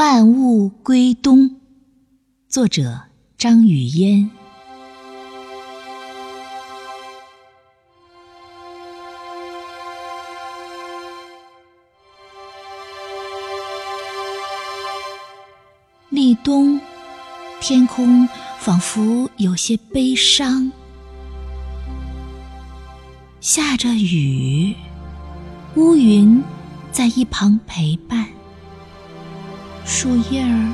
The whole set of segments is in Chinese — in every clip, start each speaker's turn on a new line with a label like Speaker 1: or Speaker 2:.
Speaker 1: 万物归冬，作者张雨嫣。立冬，天空仿佛有些悲伤，下着雨，乌云在一旁陪伴。树叶儿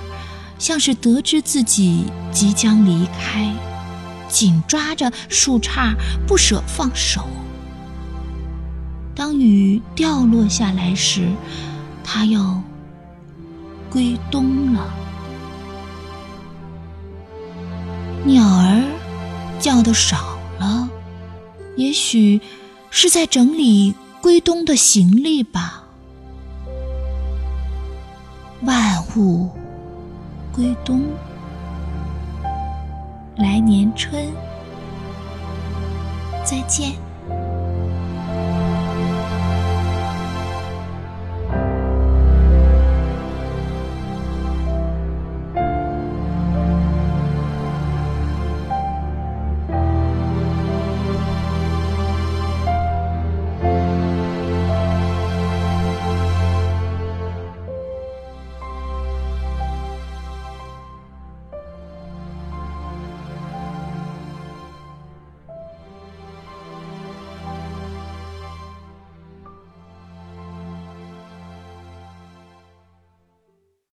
Speaker 1: 像是得知自己即将离开，紧抓着树杈不舍放手。当雨掉落下来时，它要归冬了。鸟儿叫的少了，也许是在整理归冬的行李吧。不归冬，来年春，再见。